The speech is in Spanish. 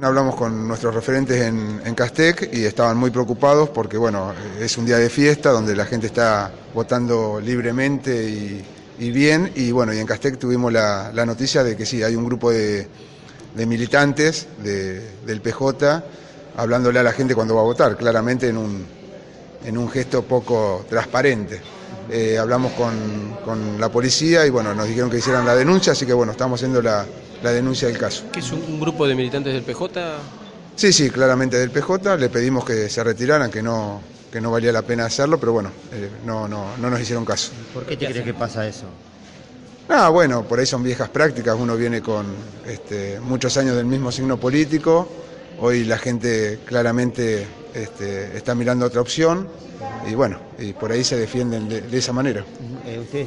Hablamos con nuestros referentes en, en, Castec y estaban muy preocupados porque bueno, es un día de fiesta donde la gente está votando libremente y, bien. Y bueno, y en Castec tuvimos la, la, noticia de que sí, hay un grupo de, de militantes de, del PJ hablándole a la gente cuando va a votar, claramente en un, en un gesto poco transparente. Eh, hablamos con, con, la policía y bueno, nos dijeron que hicieran la denuncia, así que bueno, estamos haciendo la, la denuncia del caso. ¿Qué es un, un, grupo de militantes del PJ? Sí, sí, claramente del PJ. Le pedimos que se retiraran, que no, que no valía la pena hacerlo, pero bueno, eh, no, no, no nos hicieron caso. ¿Por qué te crees que pasa eso? Ah, bueno, por ahí son viejas prácticas, uno viene con este, muchos años del mismo signo político, hoy la gente claramente este, está mirando otra opción y bueno, y por ahí se defienden de, esa manera. Eh,